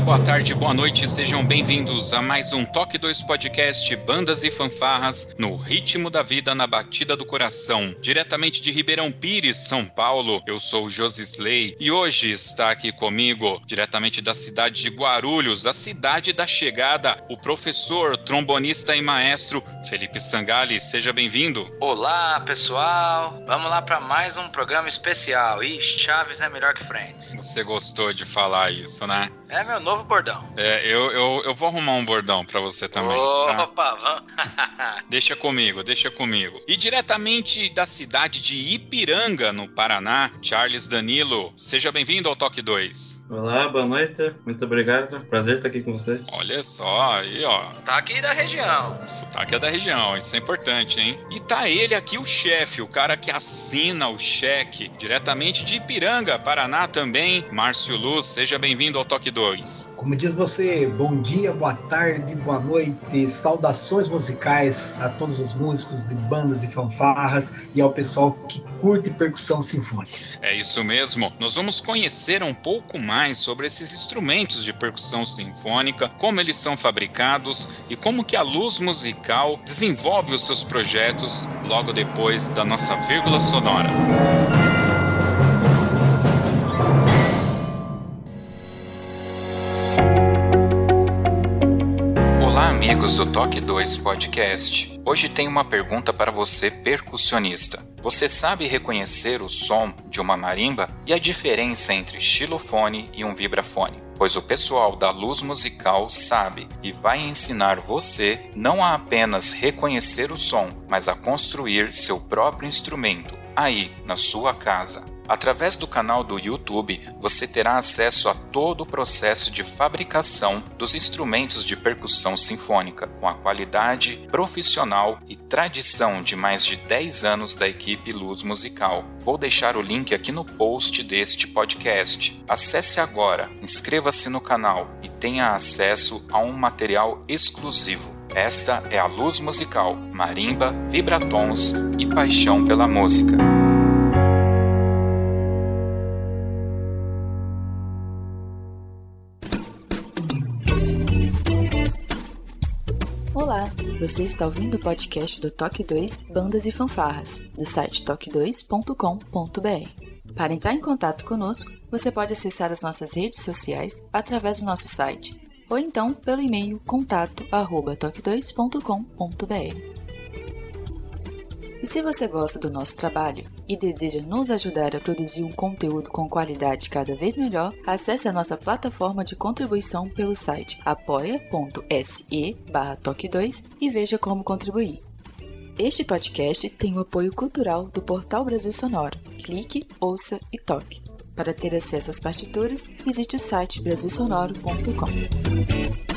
Boa tarde, boa noite, sejam bem-vindos a mais um Toque 2 Podcast Bandas e Fanfarras no ritmo da vida na batida do coração. Diretamente de Ribeirão Pires, São Paulo, eu sou o Josisley e hoje está aqui comigo, diretamente da cidade de Guarulhos, a cidade da chegada, o professor, trombonista e maestro Felipe Sangali. Seja bem-vindo. Olá, pessoal. Vamos lá para mais um programa especial. E Chaves é melhor que Friends. Você gostou de falar isso, né? É meu novo bordão. É, eu, eu, eu vou arrumar um bordão pra você também. tá? Opa, vamos. Deixa comigo, deixa comigo. E diretamente da cidade de Ipiranga, no Paraná, Charles Danilo. Seja bem-vindo ao Toque 2. Olá, boa noite. Muito obrigado. Prazer estar aqui com vocês. Olha só, aí ó. tá aqui da região. Sotaque é da região, isso é importante, hein? E tá ele aqui, o chefe, o cara que assina o cheque, diretamente de Ipiranga, Paraná também, Márcio Luz. Seja bem-vindo ao Toque 2. Como diz você, bom dia, boa tarde, boa noite, saudações musicais a todos os músicos de bandas e fanfarras e ao pessoal que curte percussão sinfônica. É isso mesmo. Nós vamos conhecer um pouco mais sobre esses instrumentos de percussão sinfônica, como eles são fabricados e como que a luz musical desenvolve os seus projetos logo depois da nossa vírgula sonora. Olá, amigos do Toque 2 Podcast. Hoje tem uma pergunta para você, percussionista. Você sabe reconhecer o som de uma marimba e a diferença entre xilofone e um vibrafone? Pois o pessoal da luz musical sabe e vai ensinar você não a apenas reconhecer o som, mas a construir seu próprio instrumento aí na sua casa. Através do canal do YouTube, você terá acesso a todo o processo de fabricação dos instrumentos de percussão sinfônica, com a qualidade profissional e tradição de mais de 10 anos da equipe Luz Musical. Vou deixar o link aqui no post deste podcast. Acesse agora, inscreva-se no canal e tenha acesso a um material exclusivo. Esta é a Luz Musical, marimba, vibratons e paixão pela música. Olá, você está ouvindo o podcast do Toque 2 Bandas e Fanfarras, do site toque2.com.br. Para entrar em contato conosco, você pode acessar as nossas redes sociais através do nosso site, ou então pelo e-mail contato@toque2.com.br. E se você gosta do nosso trabalho e deseja nos ajudar a produzir um conteúdo com qualidade cada vez melhor, acesse a nossa plataforma de contribuição pelo site apoia.se toque2 e veja como contribuir. Este podcast tem o apoio cultural do Portal Brasil Sonoro. Clique, ouça e toque. Para ter acesso às partituras, visite o site brasilsonoro.com.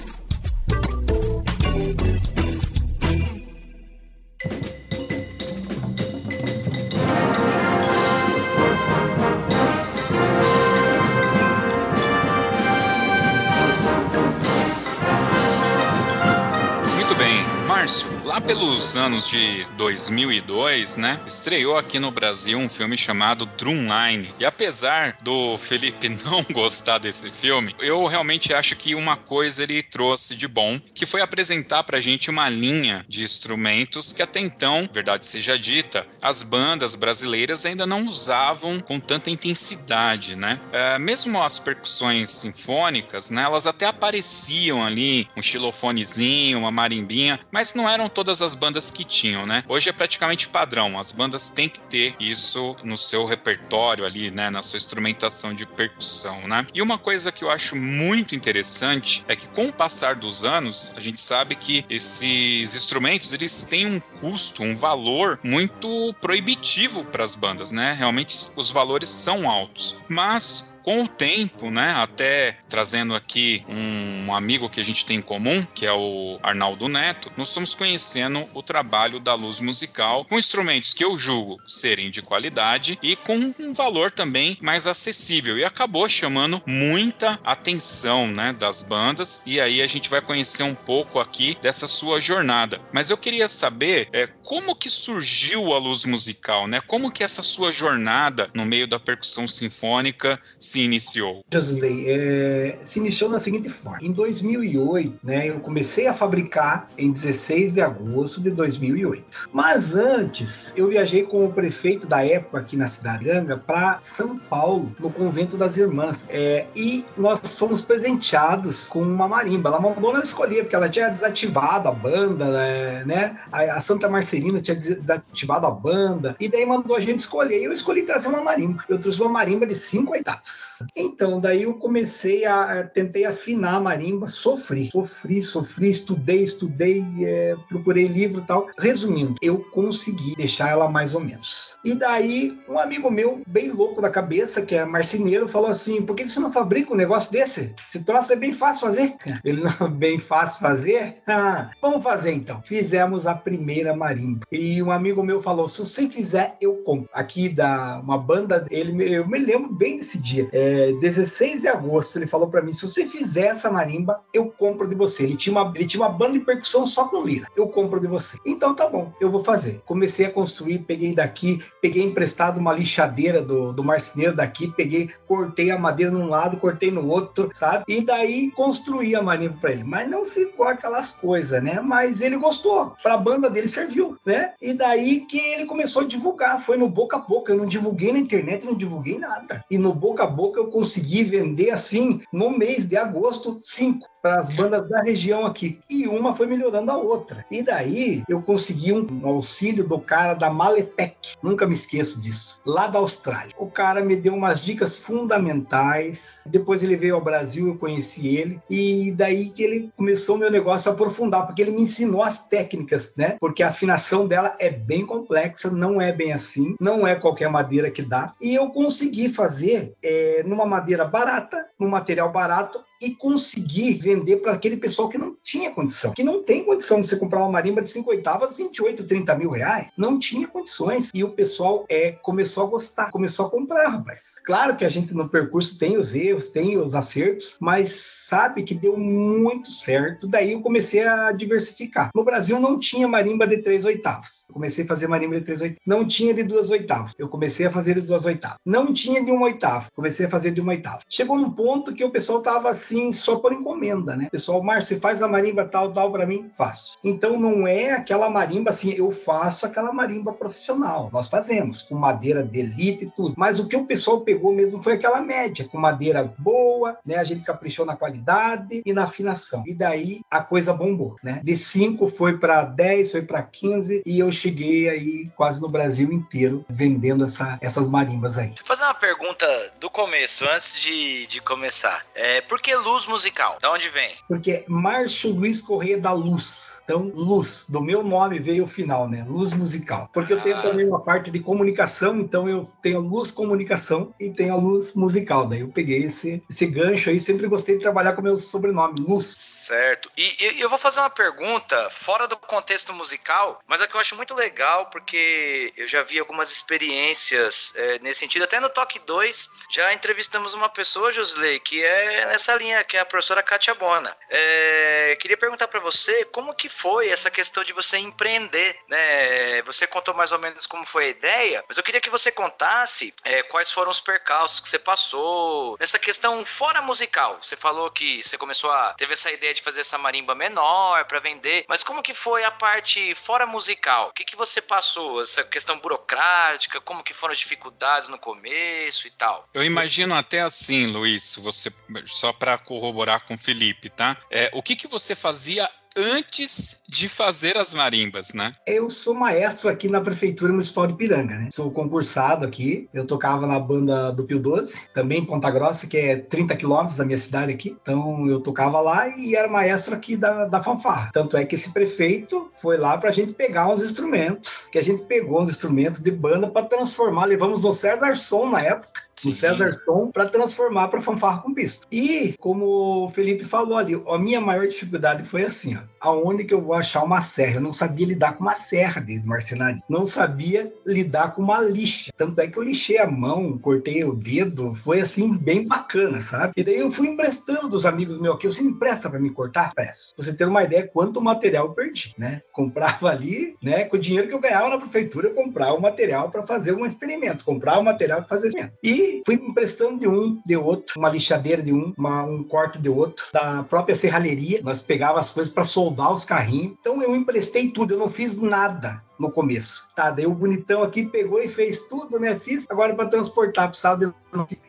pelos anos de 2002, né, estreou aqui no Brasil um filme chamado Drumline. E apesar do Felipe não gostar desse filme, eu realmente acho que uma coisa ele trouxe de bom, que foi apresentar pra gente uma linha de instrumentos que até então, verdade seja dita, as bandas brasileiras ainda não usavam com tanta intensidade, né? É, mesmo as percussões sinfônicas, né, elas até apareciam ali, um xilofonezinho, uma marimbinha mas não eram todas as bandas que tinham, né? Hoje é praticamente padrão, as bandas têm que ter isso no seu repertório ali, né, na sua instrumentação de percussão, né? E uma coisa que eu acho muito interessante é que com o passar dos anos, a gente sabe que esses instrumentos, eles têm um custo, um valor muito proibitivo para as bandas, né? Realmente os valores são altos. Mas com o tempo, né, até trazendo aqui um amigo que a gente tem em comum, que é o Arnaldo Neto, nós fomos conhecendo o trabalho da luz musical com instrumentos que eu julgo serem de qualidade e com um valor também mais acessível e acabou chamando muita atenção, né, das bandas e aí a gente vai conhecer um pouco aqui dessa sua jornada. Mas eu queria saber é, como que surgiu a luz musical, né? Como que essa sua jornada no meio da percussão sinfônica se iniciou? Josley, é, se iniciou na seguinte forma. Em 2008, né, eu comecei a fabricar em 16 de agosto de 2008. Mas antes, eu viajei com o prefeito da época aqui na cidade Ganga para São Paulo, no convento das irmãs. É, e nós fomos presenteados com uma marimba. Ela mandou nós escolher, porque ela tinha desativado a banda, né? né? A, a Santa Marcelina tinha desativado a banda. E daí mandou a gente escolher. E eu escolhi trazer uma marimba. Eu trouxe uma marimba de cinco Então, daí eu comecei a, tentei afinar a marimba, sofri, sofri, sofri, estudei, estudei, é, procurei livro e tal. Resumindo, eu consegui deixar ela mais ou menos. E daí, um amigo meu, bem louco da cabeça, que é marceneiro, falou assim: por que você não fabrica um negócio desse? Esse troço é bem fácil fazer. Ele não bem fácil fazer? Ah, vamos fazer então. Fizemos a primeira marimba. E um amigo meu falou: se você fizer, eu compro. Aqui da uma banda, ele, eu me lembro bem desse dia é, 16 de agosto, ele falou para mim: se você fizer essa marimba, eu compro de você. Ele tinha, uma, ele tinha uma banda de percussão só com lira. Eu compro de você. Então tá bom, eu vou fazer. Comecei a construir, peguei daqui, peguei emprestado uma lixadeira do, do marceneiro daqui, peguei, cortei a madeira num lado, cortei no outro, sabe? E daí construí a marimba para ele. Mas não ficou aquelas coisas, né? Mas ele gostou. Para banda dele serviu, né? E daí que ele começou a divulgar. Foi no boca a boca. Eu não divulguei na internet, não divulguei nada. E no boca a boca boca eu consegui vender assim no mês de agosto cinco para as bandas da região aqui. E uma foi melhorando a outra. E daí eu consegui um auxílio do cara da Maletec. Nunca me esqueço disso. Lá da Austrália. O cara me deu umas dicas fundamentais. Depois ele veio ao Brasil, eu conheci ele. E daí que ele começou o meu negócio a aprofundar, porque ele me ensinou as técnicas, né? Porque a afinação dela é bem complexa, não é bem assim. Não é qualquer madeira que dá. E eu consegui fazer é, numa madeira barata, num material barato, e conseguir vender para aquele pessoal que não tinha condição, que não tem condição de você comprar uma marimba de 5 oitavas, 28, 30 mil reais. Não tinha condições. E o pessoal é, começou a gostar, começou a comprar, rapaz. Claro que a gente no percurso tem os erros, tem os acertos, mas sabe que deu muito certo. Daí eu comecei a diversificar. No Brasil não tinha marimba de 3 oitavas. Comecei a fazer marimba de 3 oitavas. Não tinha de 2 oitavas. Eu comecei a fazer de 2 oitavas. Não tinha de 1 oitava. Comecei a fazer de 1 oitava. Chegou num ponto que o pessoal tava assim só por encomenda, né? Pessoal, Márcio, faz a marimba tal, tal para mim? Faço. Então não é aquela marimba assim, eu faço aquela marimba profissional. Nós fazemos com madeira de elite e tudo. Mas o que o pessoal pegou mesmo foi aquela média, com madeira boa, né? A gente caprichou na qualidade e na afinação. E daí a coisa bombou, né? De 5 foi para 10, foi para 15 e eu cheguei aí quase no Brasil inteiro vendendo essa, essas marimbas aí. Eu fazer uma pergunta do começo, antes de, de começar. É, por que luz musical? Da onde vem? Porque é Márcio Luiz Correia da Luz. Então, luz, do meu nome veio o final, né? Luz musical. Porque eu tenho ah. também uma parte de comunicação, então eu tenho luz comunicação e tenho a luz musical. Daí eu peguei esse, esse gancho aí, sempre gostei de trabalhar com meu sobrenome, Luz. Certo. E, e eu vou fazer uma pergunta fora do contexto musical, mas é que eu acho muito legal, porque eu já vi algumas experiências é, nesse sentido. Até no Toque 2, já entrevistamos uma pessoa, Josley, que é nessa linha que é a professora Kátia Bona. É, queria perguntar para você como que foi essa questão de você empreender, né? Você contou mais ou menos como foi a ideia, mas eu queria que você contasse é, quais foram os percalços que você passou nessa questão fora musical. Você falou que você começou a teve essa ideia de fazer essa marimba menor para vender, mas como que foi a parte fora musical? O que que você passou? Essa questão burocrática, como que foram as dificuldades no começo e tal? Eu imagino até assim, Luiz, você só para corroborar com o Felipe, tá? É, o que, que você fazia antes de fazer as marimbas, né? Eu sou maestro aqui na Prefeitura Municipal de Piranga, né? Sou concursado aqui. Eu tocava na banda do Pio 12, também em Ponta Grossa, que é 30 quilômetros da minha cidade aqui. Então eu tocava lá e era maestro aqui da, da fanfarra. Tanto é que esse prefeito foi lá pra gente pegar uns instrumentos, que a gente pegou uns instrumentos de banda para transformar. Levamos no César Som na época no César Som para transformar para fanfarra com pisto. E como o Felipe falou ali, a minha maior dificuldade foi assim, ó, aonde que eu vou achar uma serra? Eu não sabia lidar com uma serra dentro do marcenaria. Não sabia lidar com uma lixa. Tanto é que eu lixei a mão, cortei o dedo, foi assim bem bacana, sabe? E daí eu fui emprestando dos amigos meus aqui, você empresta para me cortar? Pra você ter uma ideia quanto material eu perdi, né? Comprava ali, né, com o dinheiro que eu ganhava na prefeitura, eu comprava o material para fazer um experimento, comprava o material para fazer experimento. E fui emprestando de um, de outro, uma lixadeira de um, uma, um corte de outro, da própria serralheria. Nós pegava as coisas para soldar os carrinhos. Então eu emprestei tudo, eu não fiz nada no começo. Tá, daí o bonitão aqui pegou e fez tudo, né? Fiz agora para transportar, precisava de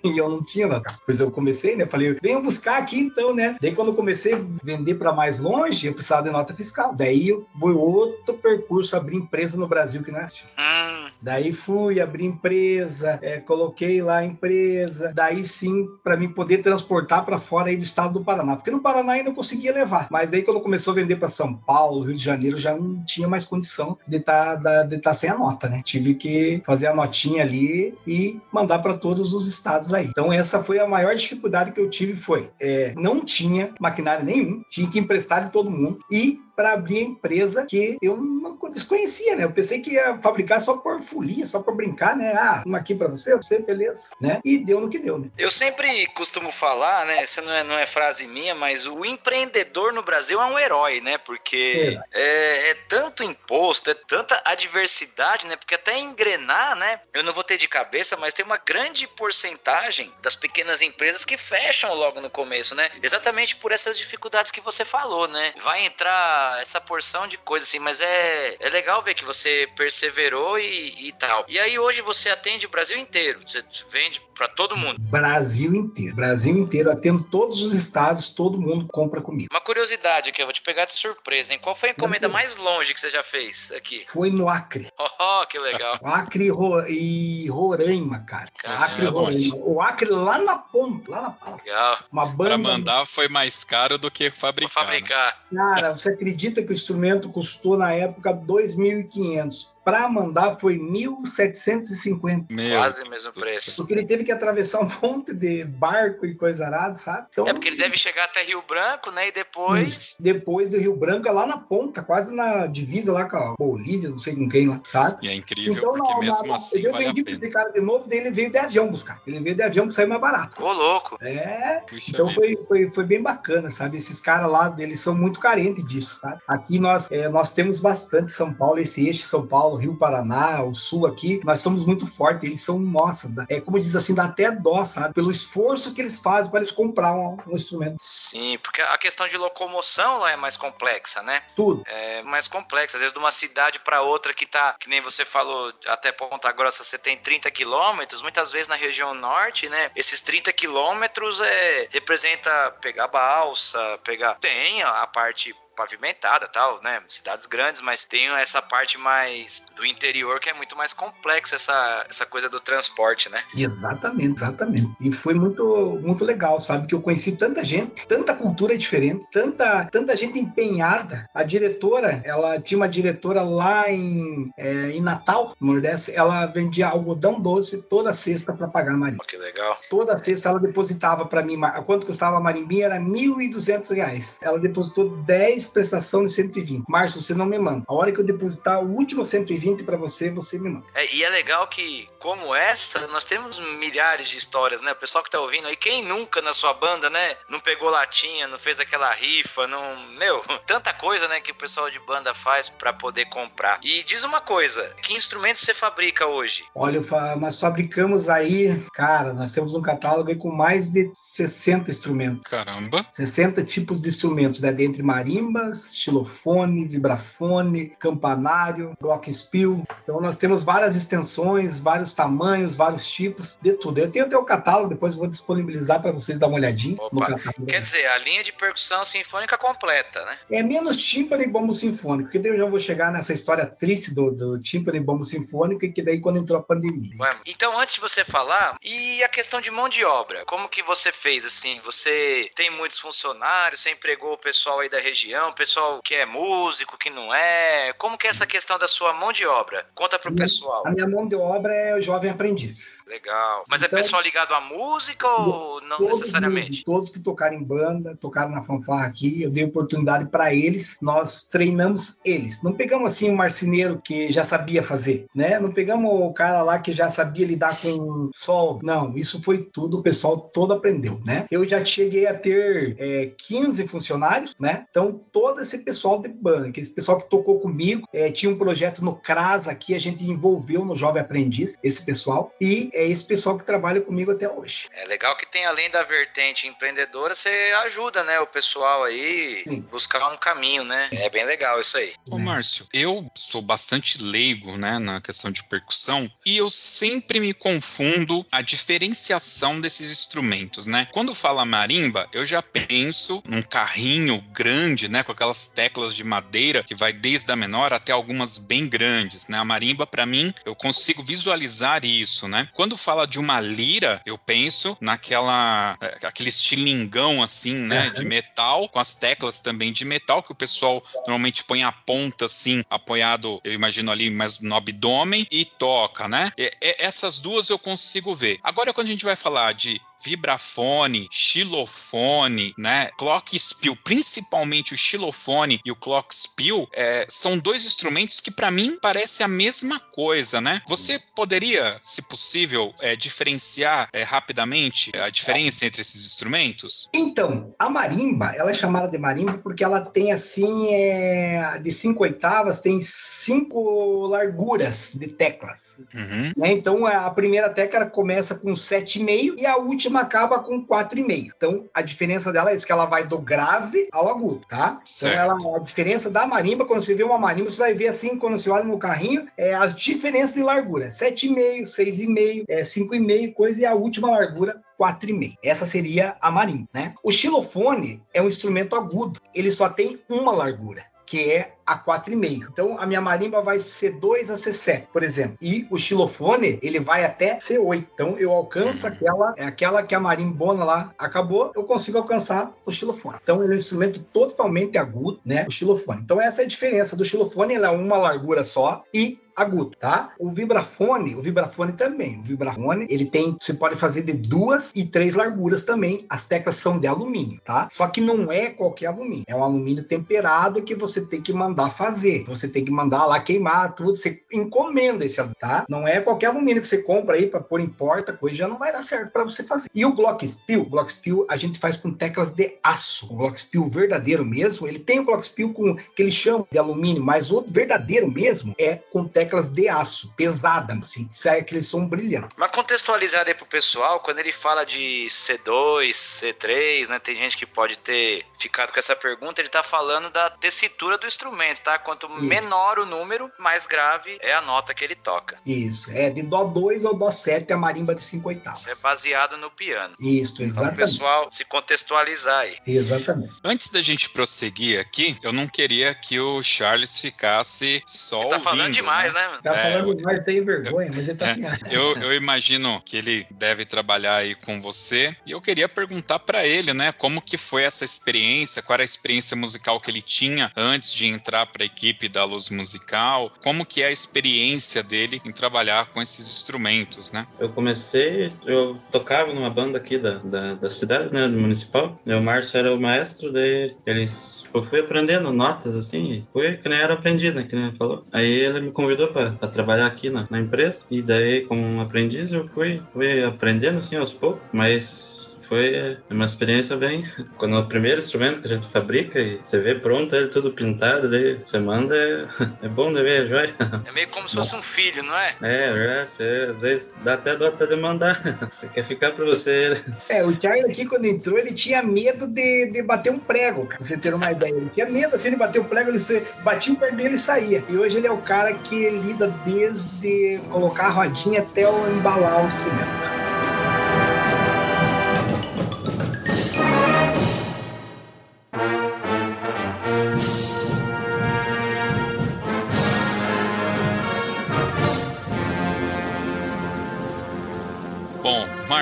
e eu não tinha nada. Pois eu comecei, né? Falei, venham buscar aqui então, né? Daí quando eu comecei a vender para mais longe, eu precisava de nota fiscal. Daí foi outro percurso, abrir empresa no Brasil que não é assim. Hum. Daí fui, abri empresa, é, coloquei lá a empresa, daí sim, para mim poder transportar para fora aí do estado do Paraná. Porque no Paraná ainda eu conseguia levar. Mas aí quando começou a vender para São Paulo, Rio de Janeiro, já não tinha mais condição de estar tá, de tá sem a nota, né? Tive que fazer a notinha ali e mandar para todos os estados aí. Então essa foi a maior dificuldade que eu tive foi é, não tinha maquinário nenhum, tinha que emprestar de todo mundo e para abrir a empresa que eu não desconhecia, né? Eu pensei que ia fabricar só por folia, só por brincar, né? Ah, uma aqui para você, você, beleza, né? E deu no que deu, né? Eu sempre costumo falar, né? Essa não é, não é frase minha, mas o empreendedor no Brasil é um herói, né? Porque é. É, é tanto imposto, é tanta adversidade, né? Porque até engrenar, né? Eu não vou ter de cabeça, mas tem uma grande porcentagem das pequenas empresas que fecham logo no começo, né? Exatamente por essas dificuldades que você falou, né? Vai entrar essa, porção de coisas assim, mas é, é legal ver que você perseverou e, e tal. E aí hoje você atende o Brasil inteiro, você vende para todo mundo. Brasil inteiro. Brasil inteiro, atendo todos os estados, todo mundo compra comigo. Uma curiosidade aqui, eu vou te pegar de surpresa, hein? Qual foi a encomenda mais longe que você já fez aqui? Foi no Acre. Oh, que legal. Acre e Roraima, cara. Caramba. Acre e Roraima. O Acre lá na ponta, lá na ponta. Legal. Uma banda. Pra mandar foi mais caro do que fabricar. Pra fabricar. Né? Cara, você acredita que o instrumento custou na época 2.500? Para mandar foi 1.750. Quase o mesmo preço. Porque ele teve que atravessar um monte de barco e coisa arada, sabe? Então, é porque ele deve chegar até Rio Branco, né? E depois. Depois do Rio Branco, é lá na ponta, quase na divisa lá com a Bolívia, não sei com quem lá, sabe? E é incrível, então, porque não, mesmo não, assim. Eu vale vendi esse cara de novo, daí ele veio de avião buscar. Ele veio de avião que saiu mais barato. Ô, louco. É. Puxa então foi, foi, foi bem bacana, sabe? Esses caras lá, eles são muito carentes disso, sabe? Aqui nós, é, nós temos bastante São Paulo, esse eixo São Paulo, Rio Paraná, o sul aqui, nós somos muito fortes, eles são, nossa, é como diz assim, dá até dó, sabe? Pelo esforço que eles fazem para eles comprar um, um, instrumento. Sim, porque a questão de locomoção lá é mais complexa, né? Tudo. É mais complexa. Às vezes de uma cidade para outra que tá, que nem você falou, até Ponta Grossa você tem 30 quilômetros, muitas vezes na região norte, né? Esses 30 quilômetros é, representa pegar balsa, pegar. Tem a parte pavimentada tal, né? Cidades grandes, mas tem essa parte mais do interior que é muito mais complexo essa, essa coisa do transporte, né? Exatamente, exatamente. E foi muito, muito legal, sabe? Que eu conheci tanta gente, tanta cultura diferente, tanta, tanta gente empenhada. A diretora, ela tinha uma diretora lá em, é, em Natal, no Nordeste, ela vendia algodão doce toda sexta para pagar a marinha. Oh, que legal. Toda sexta ela depositava para mim, quanto custava a marimbinha? Era R$ 1.200. Ela depositou 10 prestação de 120. Márcio, você não me manda. A hora que eu depositar o último 120 para você, você me manda. É, e é legal que, como essa, nós temos milhares de histórias, né? O pessoal que tá ouvindo aí, quem nunca na sua banda, né? Não pegou latinha, não fez aquela rifa, não. Meu, tanta coisa, né? Que o pessoal de banda faz para poder comprar. E diz uma coisa: que instrumento você fabrica hoje? Olha, nós fabricamos aí, cara, nós temos um catálogo aí com mais de 60 instrumentos. Caramba! 60 tipos de instrumentos, né? Dentre marimba marimbas, xilofone, vibrafone, campanário, glockenspiel. Então nós temos várias extensões, vários tamanhos, vários tipos de tudo. Eu tenho até o catálogo, depois vou disponibilizar para vocês dar uma olhadinha Opa. no catálogo. Quer dizer, a linha de percussão sinfônica completa, né? É menos tímpano e bombo sinfônico, que daí eu já vou chegar nessa história triste do, do tímpano e bombo sinfônico, que daí quando entrou a pandemia. Ué, então, antes de você falar, e a questão de mão de obra? Como que você fez, assim? Você tem muitos funcionários, você empregou o pessoal aí da região, o pessoal que é músico, que não é? Como que é essa questão da sua mão de obra? Conta pro pessoal. A minha mão de obra é o jovem aprendiz. Legal. Mas é então, é pessoal ligado à música ou não necessariamente? todos que tocaram em banda, tocaram na fanfarra aqui, eu dei oportunidade para eles, nós treinamos eles. Não pegamos assim um marceneiro que já sabia fazer, né? Não pegamos o cara lá que já sabia lidar com sol. Não, isso foi tudo, o pessoal todo aprendeu, né? Eu já cheguei a ter é, 15 funcionários, né? Então, todo esse pessoal de banda, esse pessoal que tocou comigo, é, tinha um projeto no CRAS aqui, a gente envolveu no Jovem Aprendiz, esse pessoal, e é esse pessoal que trabalha comigo até hoje. É legal que tem, além da vertente empreendedora, você ajuda, né, o pessoal aí Sim. buscar um caminho, né? É bem legal isso aí. Ô, Márcio, eu sou bastante leigo, né, na questão de percussão, e eu sempre me confundo a diferenciação desses instrumentos, né? Quando fala marimba, eu já penso num carrinho grande, né, com aquelas teclas de madeira que vai desde a menor até algumas bem grandes, né? A marimba para mim, eu consigo visualizar isso, né? Quando fala de uma lira, eu penso naquela é, aquele estilingão assim, né, de metal, com as teclas também de metal que o pessoal normalmente põe a ponta assim, apoiado, eu imagino ali mais no abdômen e toca, né? E, essas duas eu consigo ver. Agora quando a gente vai falar de vibrafone, xilofone, né? Clock spill, principalmente o xilofone e o clock spill, é, são dois instrumentos que para mim parecem a mesma coisa, né? Você poderia, se possível, é, diferenciar é, rapidamente a diferença entre esses instrumentos? Então, a marimba, ela é chamada de marimba porque ela tem assim, é, de cinco oitavas, tem cinco larguras de teclas. Uhum. Né? Então, a primeira tecla começa com sete e meio e a última última acaba com 4,5. Então, a diferença dela é isso, que ela vai do grave ao agudo, tá? Então, ela, a diferença da marimba, quando você vê uma marimba, você vai ver assim, quando você olha no carrinho, é a diferença de largura. 7,5, 6,5, é 5,5, coisa, e a última largura 4,5. Essa seria a marimba, né? O xilofone é um instrumento agudo. Ele só tem uma largura, que é a 4,5. Então a minha marimba vai ser 2 a C7, por exemplo. E o xilofone, ele vai até C8. Então eu alcanço aquela, é aquela que a marimbona lá acabou, eu consigo alcançar o xilofone. Então ele é um instrumento totalmente agudo, né? O xilofone. Então essa é a diferença do xilofone, ele é uma largura só e agudo, tá? O vibrafone, o vibrafone também. O vibrafone, ele tem, você pode fazer de duas e três larguras também. As teclas são de alumínio, tá? Só que não é qualquer alumínio. É um alumínio temperado que você tem que mandar fazer. Você tem que mandar lá queimar tudo. Você encomenda esse alumínio, tá? Não é qualquer alumínio que você compra aí para pôr em porta, coisa já não vai dar certo para você fazer. E o Glockenspiel, o Glockenspiel a gente faz com teclas de aço. O Glockenspiel verdadeiro mesmo, ele tem o Glockenspiel com que eles chamam de alumínio, mas o verdadeiro mesmo é com teclas teclas de aço, pesada, assim, sai aquele som brilhante. Mas contextualizar aí pro pessoal, quando ele fala de C2, C3, né, tem gente que pode ter ficado com essa pergunta, ele tá falando da tessitura do instrumento, tá? Quanto Isso. menor o número, mais grave é a nota que ele toca. Isso, é de Dó 2 ao Dó 7 a marimba de 5 oitavos. Isso é baseado no piano. Isso, exatamente. Então, o pessoal se contextualizar aí. Exatamente. Antes da gente prosseguir aqui, eu não queria que o Charles ficasse só ele tá ouvindo, falando demais, né? mano? Tá é, falando demais, tem vergonha, mas ele tá é, eu, eu imagino que ele deve trabalhar aí com você. E eu queria perguntar para ele, né, como que foi essa experiência, qual era a experiência musical que ele tinha antes de entrar para a equipe da Luz Musical, como que é a experiência dele em trabalhar com esses instrumentos, né? Eu comecei, eu tocava numa banda aqui da, da, da cidade, né, do municipal. O Márcio era o maestro, daí eles, eu fui aprendendo notas, assim, foi que nem era aprendiz, né, que nem falou. Aí ele me convidou para trabalhar aqui na, na, empresa. E daí, como aprendiz, eu fui, fui aprendendo assim aos poucos, mas foi uma experiência bem. Quando é o primeiro instrumento que a gente fabrica e você vê pronto ele tudo pintado, daí você manda, é, é bom de ver, joia. É meio como se fosse um filho, não é? É, é você, às vezes dá até dó até de mandar. Você quer ficar pra você. É, o Charlie aqui, quando entrou, ele tinha medo de, de bater um prego, pra você ter uma ideia. Ele tinha medo, assim, de bater um prego, ele se, batia o pé dele e saía. E hoje ele é o cara que lida desde colocar a rodinha até o embalar o instrumento.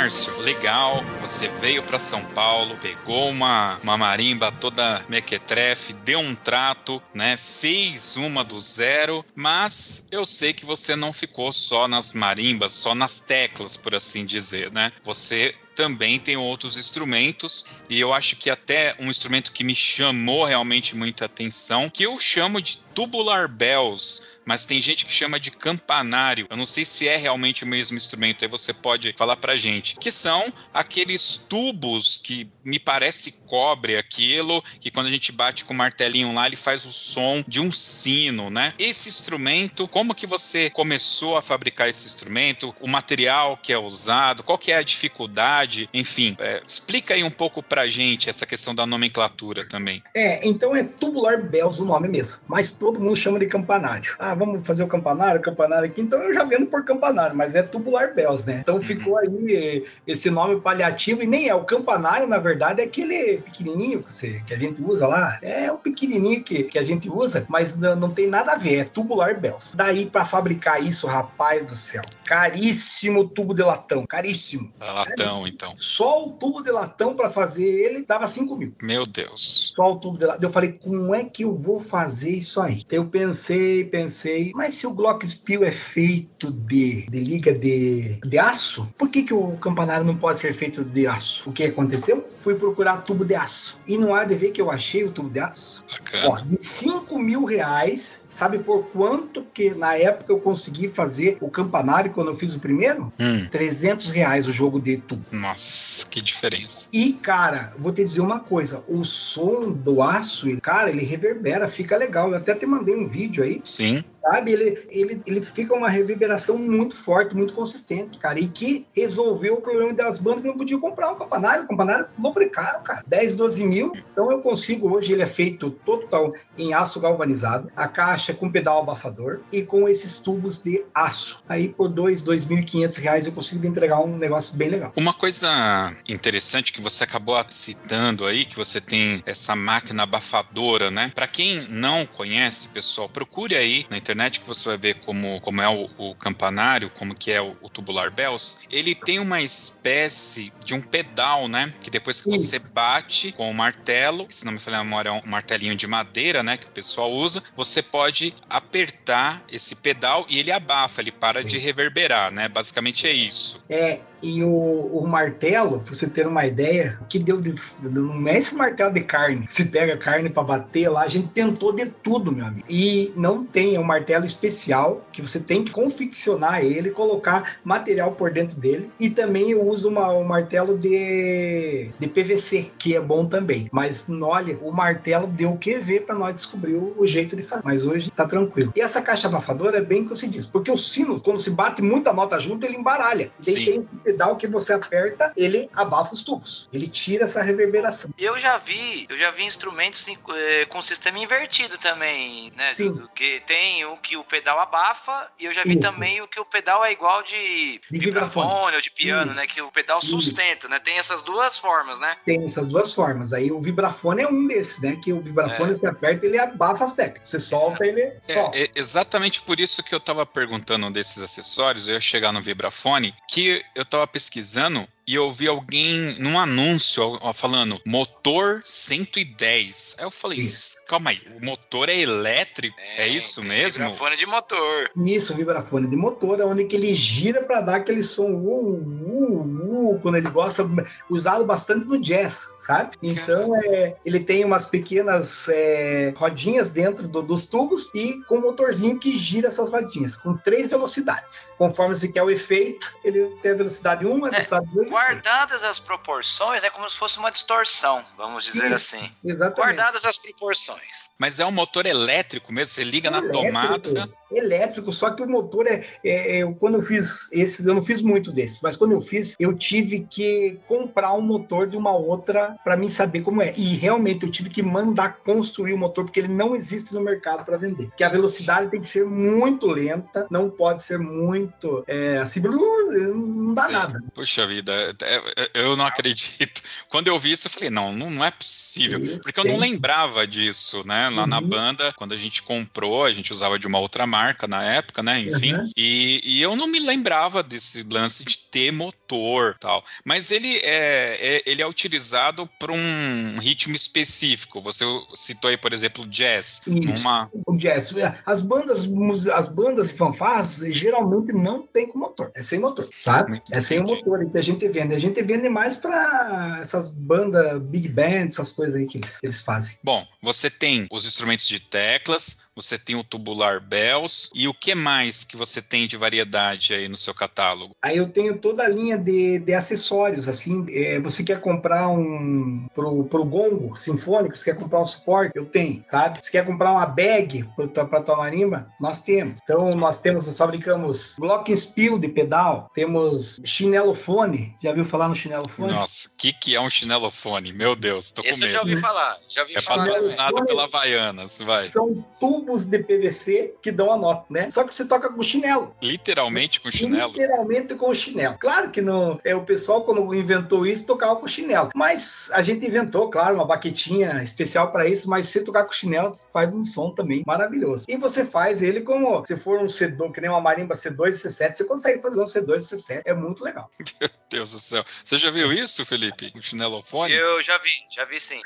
Márcio, legal. Você veio para São Paulo, pegou uma, uma marimba toda mequetrefe, deu um trato, né? Fez uma do zero, mas eu sei que você não ficou só nas marimbas, só nas teclas, por assim dizer, né? Você também tem outros instrumentos e eu acho que até um instrumento que me chamou realmente muita atenção, que eu chamo de tubular bells, mas tem gente que chama de campanário. Eu não sei se é realmente o mesmo instrumento, aí você pode falar pra gente. Que são aqueles tubos que me parece cobre aquilo, que quando a gente bate com o martelinho lá, ele faz o som de um sino, né? Esse instrumento, como que você começou a fabricar esse instrumento? O material que é usado, qual que é a dificuldade? Enfim, é, explica aí um pouco pra gente essa questão da nomenclatura também. É, então é tubular bells o nome mesmo, mas todo mundo chama de campanário. Ah, vamos fazer o campanário, o campanário aqui, então eu já vendo por campanário, mas é tubular bells, né? Então ficou aí esse nome paliativo e nem é o campanário, na verdade, é aquele pequenininho que, você, que a gente usa lá. É o pequenininho que, que a gente usa, mas não, não tem nada a ver, é tubular bells. Daí para fabricar isso, rapaz do céu, caríssimo tubo de latão, caríssimo. É latão, então. Só o tubo de latão para fazer ele dava 5 mil. Meu Deus. Só o tubo de latão. Eu falei, como é que eu vou fazer isso aí? Eu pensei, pensei, mas se o Glockenspiel é feito de, de liga de, de aço, por que, que o campanário não pode ser feito de aço? O que aconteceu? Fui procurar tubo de aço. E no ADV que eu achei o tubo de aço, Bacana. ó, de 5 mil reais Sabe por quanto que na época eu consegui fazer o campanário quando eu fiz o primeiro? Hum. 300 reais o jogo de tubo. Nossa, que diferença. E, cara, vou te dizer uma coisa: o som do aço, cara, ele reverbera, fica legal. Eu até te mandei um vídeo aí, Sim. Sabe? Ele, ele, ele fica uma reverberação muito forte, muito consistente, cara. E que resolveu o problema das bandas que não podiam comprar um campanário. O campanário é lubricado, cara. 10, 12 mil. Então eu consigo, hoje ele é feito total em aço galvanizado. A caixa com pedal abafador e com esses tubos de aço. Aí por 2, 2.500 reais eu consigo entregar um negócio bem legal. Uma coisa interessante que você acabou citando aí, que você tem essa máquina abafadora, né? Para quem não conhece, pessoal, procure aí na internet que você vai ver como, como é o, o campanário, como que é o, o tubular bells. Ele tem uma espécie de um pedal, né? Que depois que você bate com o martelo, que se não me falha a memória é um martelinho de madeira, né? Que o pessoal usa, você pode apertar esse pedal e ele abafa, ele para de reverberar, né? Basicamente é isso. É, e o, o martelo, pra você ter uma ideia, o que deu de. Não é esse martelo de carne. Se pega carne pra bater lá, a gente tentou de tudo, meu amigo. E não tem, é um martelo especial que você tem que confeccionar ele, colocar material por dentro dele. E também eu uso uma, um martelo de, de PVC, que é bom também. Mas olha, o martelo deu o que ver pra nós descobrir o, o jeito de fazer. Mas hoje tá tranquilo. E essa caixa abafadora é bem que você diz, porque o sino, quando se bate muita nota junto, ele embaralha. Sim. tem pedal que você aperta, ele abafa os tubos. Ele tira essa reverberação. Eu já vi, eu já vi instrumentos em- eh, com sistema invertido também, né? Sim. Dudu? Que tem o que o pedal abafa e eu já vi Isso. também o que o pedal é igual de, De vibrafone vibrafone. ou de piano, Isso. né? Que o pedal sustenta, né? Tem essas duas formas, né? Tem essas duas formas. Aí o vibrafone é um desses, né? Que o vibrafone você aperta, ele abafa as teclas. Você solta, ele solta. É, é exatamente por isso que eu tava perguntando desses acessórios, eu ia chegar no vibrafone, que eu tava pesquisando e eu vi alguém num anúncio falando motor 110. Aí eu falei, Isso. calma aí, o motor é elétrico? É, isso tem mesmo? Vibrafone de motor. Nisso, o vibrafone de motor, é onde que ele gira para dar aquele som uh, uh, batuco, né? ele gosta usado bastante no jazz, sabe? Então é, ele tem umas pequenas é, rodinhas dentro do, dos tubos e com um motorzinho que gira essas rodinhas, com três velocidades. Conforme você quer o efeito, ele tem a velocidade 1, a velocidade 2. Guardadas as proporções, é como se fosse uma distorção, vamos dizer Isso, assim. Exatamente. Guardadas as proporções. Mas é um motor elétrico mesmo, você liga na Elétrico, tomada. Elétrico, só que o motor é, é- é- Quando eu fiz esses, eu não fiz muito desses, mas quando eu fiz, eu tive que comprar um motor de uma outra para mim saber como é. E realmente eu tive que mandar construir o motor, porque ele não existe no mercado para vender. Que a velocidade tem que ser muito lenta, não pode ser muito é, assim, não dá Sim. nada. Puxa vida, é- é- eu não acredito. Quando eu vi isso, eu falei, não, não, é possível. Sim, Porque eu não lembrava disso, né? Lá na Uhum. banda, quando a gente comprou, a gente usava de uma outra marca na época, né? Enfim. Uhum. E, e eu não me lembrava desse lance de ter motor tal. Mas ele é, é- ele é utilizado para um ritmo específico. Você citou aí, por exemplo, jazz. Isso. Uma, O jazz, as bandas, as bandas e fanfarras geralmente não tem com motor, é sem motor, sabe? Muito É sem o motor que a gente vende. A gente vende mais para essas bandas big band, essas coisas aí que eles, eles fazem. Bom, você tem os instrumentos de teclas, você tem o tubular bells e o que mais que você tem de variedade aí no seu catálogo? Aí eu tenho toda a linha de, de acessórios, assim, é, você quer comprar um pro, pro gongo sinfônico, você quer comprar um suporte, eu tenho, sabe? Você quer comprar uma bag pro tua- pra tua marimba, nós temos. Então nós temos, nós fabricamos glockenspiel de pedal, temos chinelofone, já viu falar no chinelofone? Nossa, o que, que é um chinelofone? Meu Deus, tô com Esse eu já medo. ouvi falar. Já ouvi É falar. patrocinado Olha- pela Havaianas, vai. São tubos de PVC que dão a nota, né? Só que você toca com chinelo. Literalmente com chinelo. Literalmente com chinelo. Claro que não, é, o pessoal, quando inventou isso, tocava com chinelo. Mas a gente inventou, claro, uma baquetinha especial para isso, mas se tocar com chinelo, faz um som também maravilhoso. E você faz ele como, se for um C2, que nem uma marimba C2 e C7, você consegue fazer um C2 e C7. É muito legal. Deus do céu. Você já viu isso, Felipe? Um chinelofone? Eu já vi, já vi sim.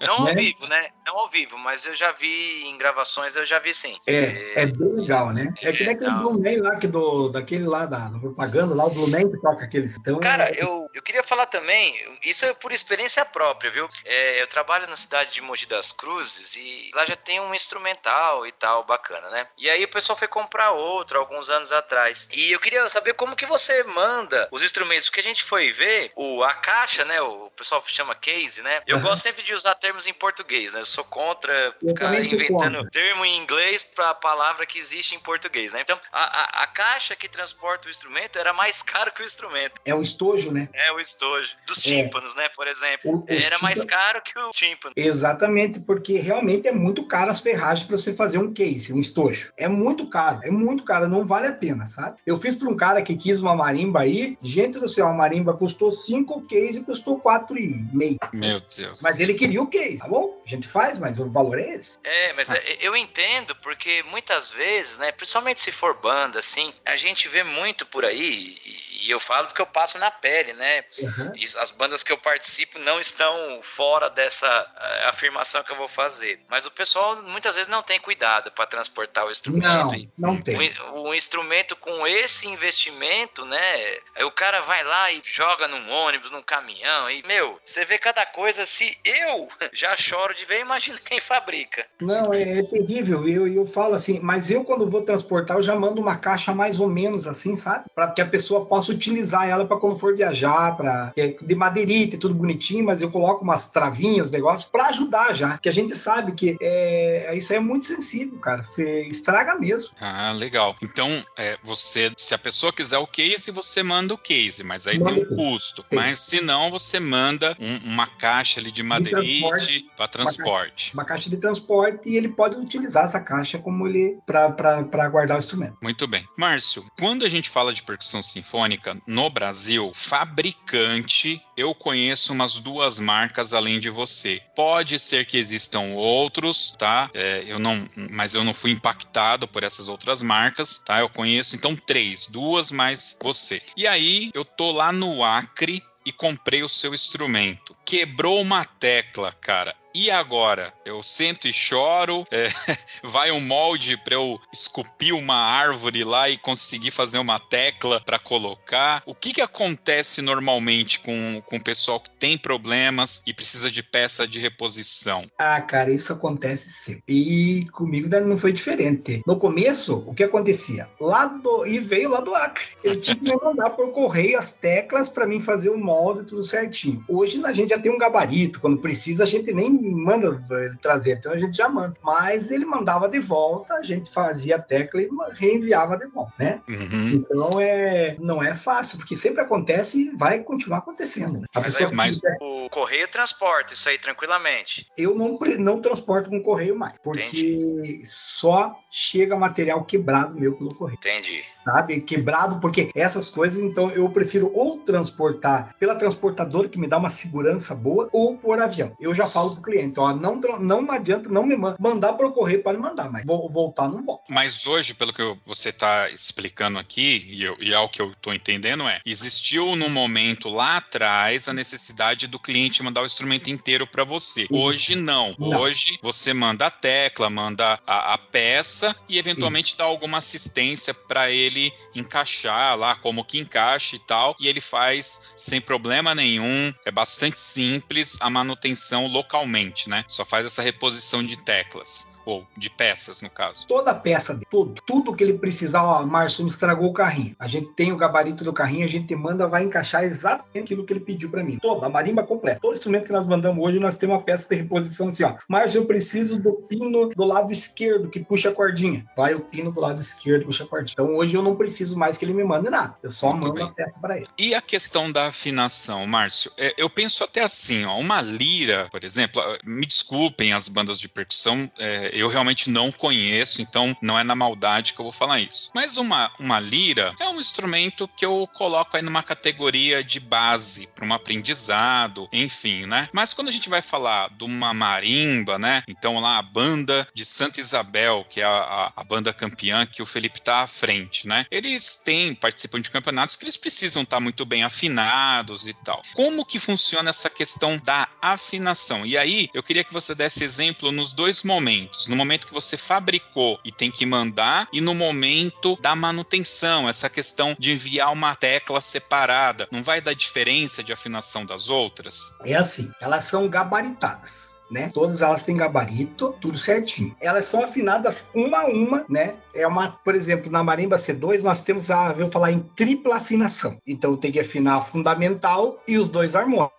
Não ao Né? vivo, né? Não ao vivo, mas eu já vi em gravações, eu já vi sim. É, é bem legal, né? É que nem aquele. Blue Man lá, que do, daquele lá da, da propaganda, lá o Blue Man que toca aqueles. Então, Cara, é- eu, eu queria falar também, isso é por experiência própria, viu? É, eu trabalho na cidade de Mogi das Cruzes e lá já tem um instrumental e tal, bacana, né? E aí o pessoal foi comprar outro alguns anos atrás. E eu queria saber como que você manda os instrumentos, porque a gente foi ver o, a caixa, né? O pessoal chama case, né? Eu Aham. gosto sempre de usar termos em português, né? Eu sou contra Eu ficar inventando contra. termo em inglês para palavra que existe em português, né? Então, a, a, a caixa que transporta o instrumento era mais caro que o instrumento. é um estojo, né? É o estojo. Dos É. tímpanos, né? Por exemplo. O- Era mais tímpanos- caro que o tímpano. Exatamente, porque realmente é muito caro as ferragens para você fazer um case, um estojo. É muito caro, é muito caro, não vale a pena, sabe? Eu fiz para um cara que quis uma marimba aí, gente do céu, a marimba custou 5 case e custou 4,5. Meu Deus. Mas ele queria o case, tá bom? A gente faz, mas o valor é esse. É, mas é, eu entendo, porque muitas vezes, né? Principalmente se for banda, assim, a gente vê muito por aí, e eu falo porque eu passo na pele, né? Uhum. E as bandas que eu participo não estão fora dessa eh, afirmação que eu vou fazer. Mas o pessoal muitas vezes não tem cuidado para transportar o instrumento. Não, E não tem. o, o instrumento com esse investimento, né? Aí o cara vai lá e joga num ônibus, num caminhão. E, meu, você vê cada coisa. Se eu já choro de ver, imagina quem fabrica. Não, é, é terrível. Eu, eu falo assim, mas eu quando vou transportar, eu já mando uma caixa mais ou menos assim, sabe? Para que a pessoa possa utilizar ela para quando for viajar, para de madeirita, e tudo bonitinho, mas eu coloco umas travinhas, negócios para ajudar já, que a gente sabe que é, isso aí é muito sensível, cara. Estraga mesmo. Ah, legal. Então, é, você, se a pessoa quiser o case, você manda o case, mas aí tem um custo. Tem. Mas se não, você manda um- uma caixa ali de madeirite para transporte. Uma caixa de transporte e ele pode utilizar essa caixa como ele para guardar o instrumento. Muito bem. Márcio, quando a gente fala de percussão sinfônica no Brasil, fabricante, eu conheço umas duas marcas além de você. Pode ser que existam outros, tá? É, eu não, mas eu não fui impactado por essas outras marcas, tá? Eu conheço então três, duas mais você. E aí eu tô lá no Acre e comprei o seu instrumento. Quebrou uma tecla, cara. E agora? Eu sento e choro, é, vai um molde para eu esculpir uma árvore lá e conseguir fazer uma tecla para colocar. O que, que acontece normalmente com, com o pessoal que tem problemas e precisa de peça de reposição? Ah, cara, isso acontece sempre. E comigo não foi diferente. No começo, o que acontecia? Lá do. E veio lá do Acre. Ele tinha que mandar por correio as teclas para mim fazer o molde tudo certinho. Hoje a gente já tem um gabarito. Quando precisa, a gente nem manda ele trazer. Então a gente já manda. Mas ele mandava de volta, a gente fazia a tecla e reenviava de volta, né? Uhum. Então é, não é fácil, porque sempre acontece e vai continuar acontecendo. Né? Mas, aí, mas quiser... o correio transporta isso aí tranquilamente. Eu não, não transporto com correio mais, porque Entendi. só chega material quebrado meu pelo correio. Entendi sabe? Quebrado, porque essas coisas, então eu prefiro ou transportar pela transportadora, que me dá uma segurança boa, ou por avião. Eu já falo pro cliente, ó, não, não adianta, não me manda, mandar por correio para mandar, mas vou voltar, não volto. Mas hoje, pelo que você está explicando aqui, e, eu, e é o que eu estou entendendo, é, existiu no momento lá atrás a necessidade do cliente mandar o instrumento inteiro para você. Hoje não. não. Hoje você manda a tecla, manda a, a peça e eventualmente dá alguma assistência para ele ele encaixar lá como que encaixa e tal, e ele faz sem problema nenhum, é bastante simples a manutenção localmente, né? Só faz essa reposição de teclas ou de peças, no caso. Toda peça, tudo, tudo que ele precisar, ó, Márcio, estragou o carrinho. A gente tem o gabarito do carrinho, a gente manda, vai encaixar exatamente aquilo que ele pediu para mim. Toda, a marimba completa. Todo instrumento que nós mandamos hoje, nós temos uma peça de reposição assim, ó. Márcio, eu preciso do pino do lado esquerdo, que puxa a cordinha. Vai o pino do lado esquerdo, puxa a cordinha. Então hoje eu não preciso mais que ele me mande nada. Eu só Muito mando bem. a peça para ele. E a questão da afinação, Márcio? É, eu penso até assim, ó, uma lira, por exemplo, me desculpem as bandas de percussão, é, eu realmente não conheço, então não é na maldade que eu vou falar isso. Mas uma, uma lira é um instrumento que eu coloco aí numa categoria de base para um aprendizado, enfim, né? Mas quando a gente vai falar de uma marimba, né? Então lá a banda de Santa Isabel, que é a, a, banda campeã que o Felipe tá à frente, né? Eles têm, participam de campeonatos que eles precisam estar tá muito bem afinados e tal. Como que funciona essa questão da afinação? E aí eu queria que você desse exemplo nos dois momentos. No momento que você fabricou e tem que mandar, e no momento da manutenção, essa questão de enviar uma tecla separada. Não vai dar diferença de afinação das outras? É assim, elas são gabaritadas né? Todas elas têm gabarito, tudo certinho. Elas são afinadas uma a uma, né? É uma, por exemplo, na marimba C2 nós temos a, vou falar em tripla afinação. Então tem que afinar a fundamental e os dois harmônicos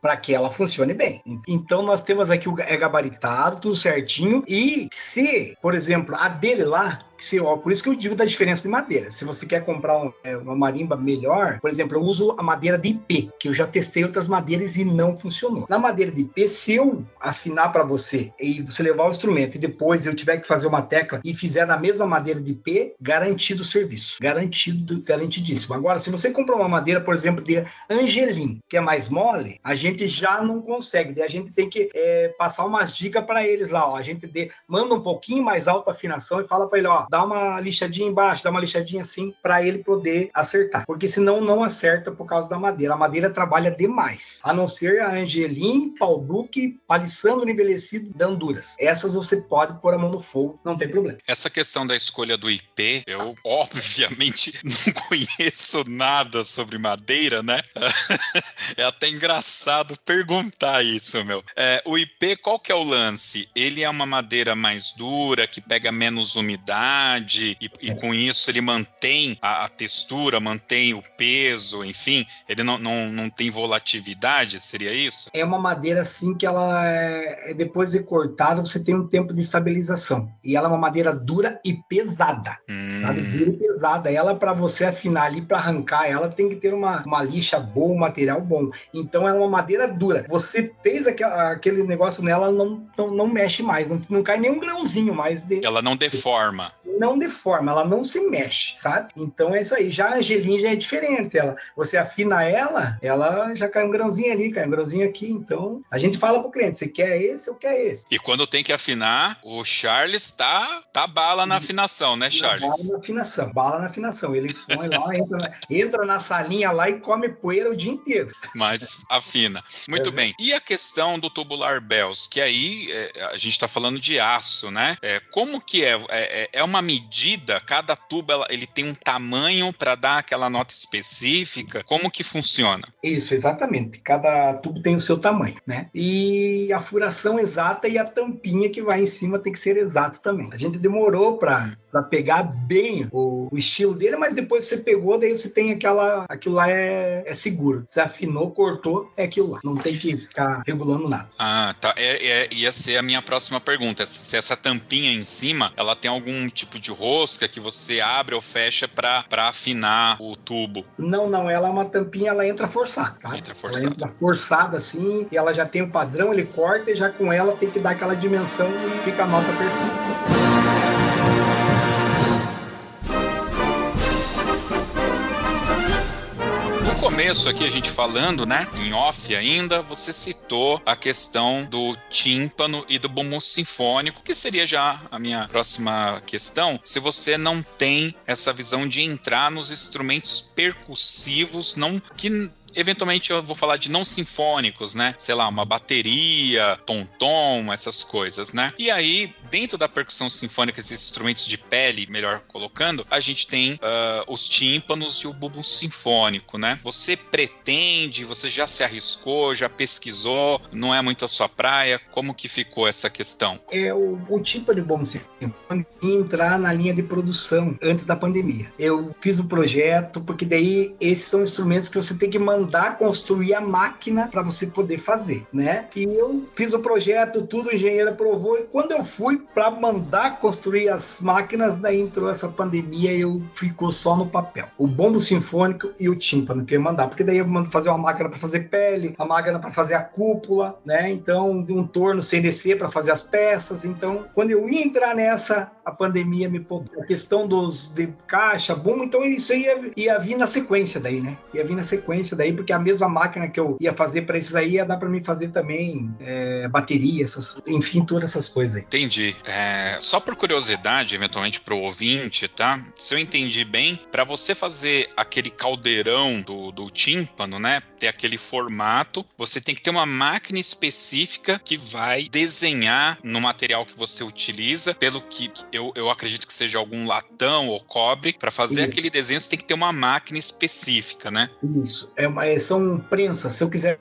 para que ela funcione bem. Então nós temos aqui o é gabaritado, tudo certinho. E se, por exemplo, a dele lá, se, ó, por isso que eu digo da diferença de madeira. Se você quer comprar um, é, uma marimba melhor, por exemplo, eu uso a madeira de IP, que eu já testei outras madeiras e não funcionou. Na madeira de IP, se eu afinar para você e você levar o instrumento e depois eu tiver que fazer uma tecla e fizer na mesma madeira de IP, garantido o serviço. Garantido, garantidíssimo. Agora, se você comprar uma madeira, por exemplo, de Angelim, que é mais mole, a gente já não consegue. Daí a gente tem que é, passar umas dicas para eles lá. Ó. A gente de, manda um pouquinho mais alta afinação e fala para ele, ó, dá uma lixadinha embaixo, dá uma lixadinha assim, para ele poder acertar. Porque senão não acerta por causa da madeira. A madeira trabalha demais. A não ser a Angelim, Pau Duque, Palissandro envelhecido, Danduras. Essas você pode pôr a mão no fogo, não tem problema. Essa questão da escolha do IP, eu obviamente não conheço nada sobre madeira, né? é até engraçado perguntar isso, meu. É, o IP, qual que é o lance? Ele é uma madeira mais dura, que pega menos umidade, e, e com isso ele mantém a, a, textura, mantém o peso, enfim, ele não, não, não tem volatilidade, seria isso? É uma madeira assim que ela é, é depois de cortada, você tem um tempo de estabilização. E ela é uma madeira dura e pesada. Hum. Sabe? Dura e pesada. Ela, para você afinar ali, para arrancar ela, tem que ter uma, uma lixa boa, um material bom. Então, ela é uma madeira dura. Você fez aquele negócio nela, ela não, não, não mexe mais. Não, não cai nem um grãozinho mais. De... Ela não deforma não deforma, ela não se mexe, sabe? Então é isso aí. Já a Angelim já é diferente. Ela, você afina ela, ela já cai um grãozinho ali, cai um grãozinho aqui. Então a gente fala pro cliente: você quer esse ou quer esse? E quando tem que afinar, o Charles tá, tá bala na afinação, né, Charles? Bala na afinação, bala na afinação. Ele põe lá, entra, na, entra na salinha lá e come poeira o dia inteiro. Mas afina. Muito é bem. E a questão do tubular bells, que aí é, a gente está falando de aço, né? É, como que é? é? É, é uma medida, cada tubo ela, ele tem um tamanho para dar aquela nota específica? Como que funciona? Isso, exatamente. Cada tubo tem o seu tamanho, né? E a furação exata e a tampinha que vai em cima tem que ser exato também. A gente demorou para pegar bem o, o, estilo dele, mas depois você pegou, daí você tem aquela. Aquilo lá é, é seguro. Você afinou, cortou, é aquilo lá. Não tem que ficar regulando nada. Ah, tá. É, é, ia ser a minha próxima pergunta. Se essa tampinha em cima, ela tem algum tipo de rosca que você abre ou fecha para afinar o tubo? Não, não. Ela é uma tampinha, ela entra forçada. Tá? Entra forçada. Ela entra forçada assim, e ela já tem o padrão, ele corta e já com ela tem que dar aquela dimensão e fica a nota perfeita. Começo aqui a gente falando, né, em off ainda, você citou a questão do tímpano e do bumbum sinfônico, que seria já a minha próxima questão. Se você não tem essa visão de entrar nos instrumentos percussivos, não que eventualmente eu vou falar de não sinfônicos, né? Sei lá, uma bateria, tom-tom, essas coisas, né? E aí, dentro da percussão sinfônica, esses instrumentos de pele, melhor colocando, a gente tem uh, os tímpanos e o bumbum sinfônico, né? Você pretende, você já se arriscou, já pesquisou, não é muito a sua praia? Como que ficou essa questão? É o, o tímpano e o bumbum sinfônico entrar na linha de produção antes da pandemia. Eu fiz o projeto porque daí esses são instrumentos que você tem que mandar construir a máquina para você poder fazer, né? E eu fiz o projeto, tudo, o engenheiro aprovou. E quando eu fui para mandar construir as máquinas, daí entrou essa pandemia e eu ficou só no papel. O bombo sinfônico e o tímpano que eu ia mandar, porque daí eu mando fazer uma máquina para fazer pele, a máquina para fazer a cúpula, né? Então, um torno CNC para fazer as peças. Então, quando eu ia entrar nessa, a pandemia me poupou. A questão dos de caixa, boom, então isso ia, ia vir na sequência daí, né? Ia vir na sequência daí, porque a mesma máquina que eu ia fazer para esses aí ia dar para mim fazer também é, bateria, essas, enfim, todas essas coisas aí. Entendi. É, só por curiosidade, eventualmente para o ouvinte, tá? Se eu entendi bem, para você fazer aquele caldeirão do, do tímpano, né? Ter aquele formato, você tem que ter uma máquina específica que vai desenhar no material que você utiliza, pelo que eu, eu acredito que seja algum latão ou cobre, para fazer Isso. aquele desenho você tem que ter uma máquina específica, né? Isso. É uma, é, são prensas. Se eu quiser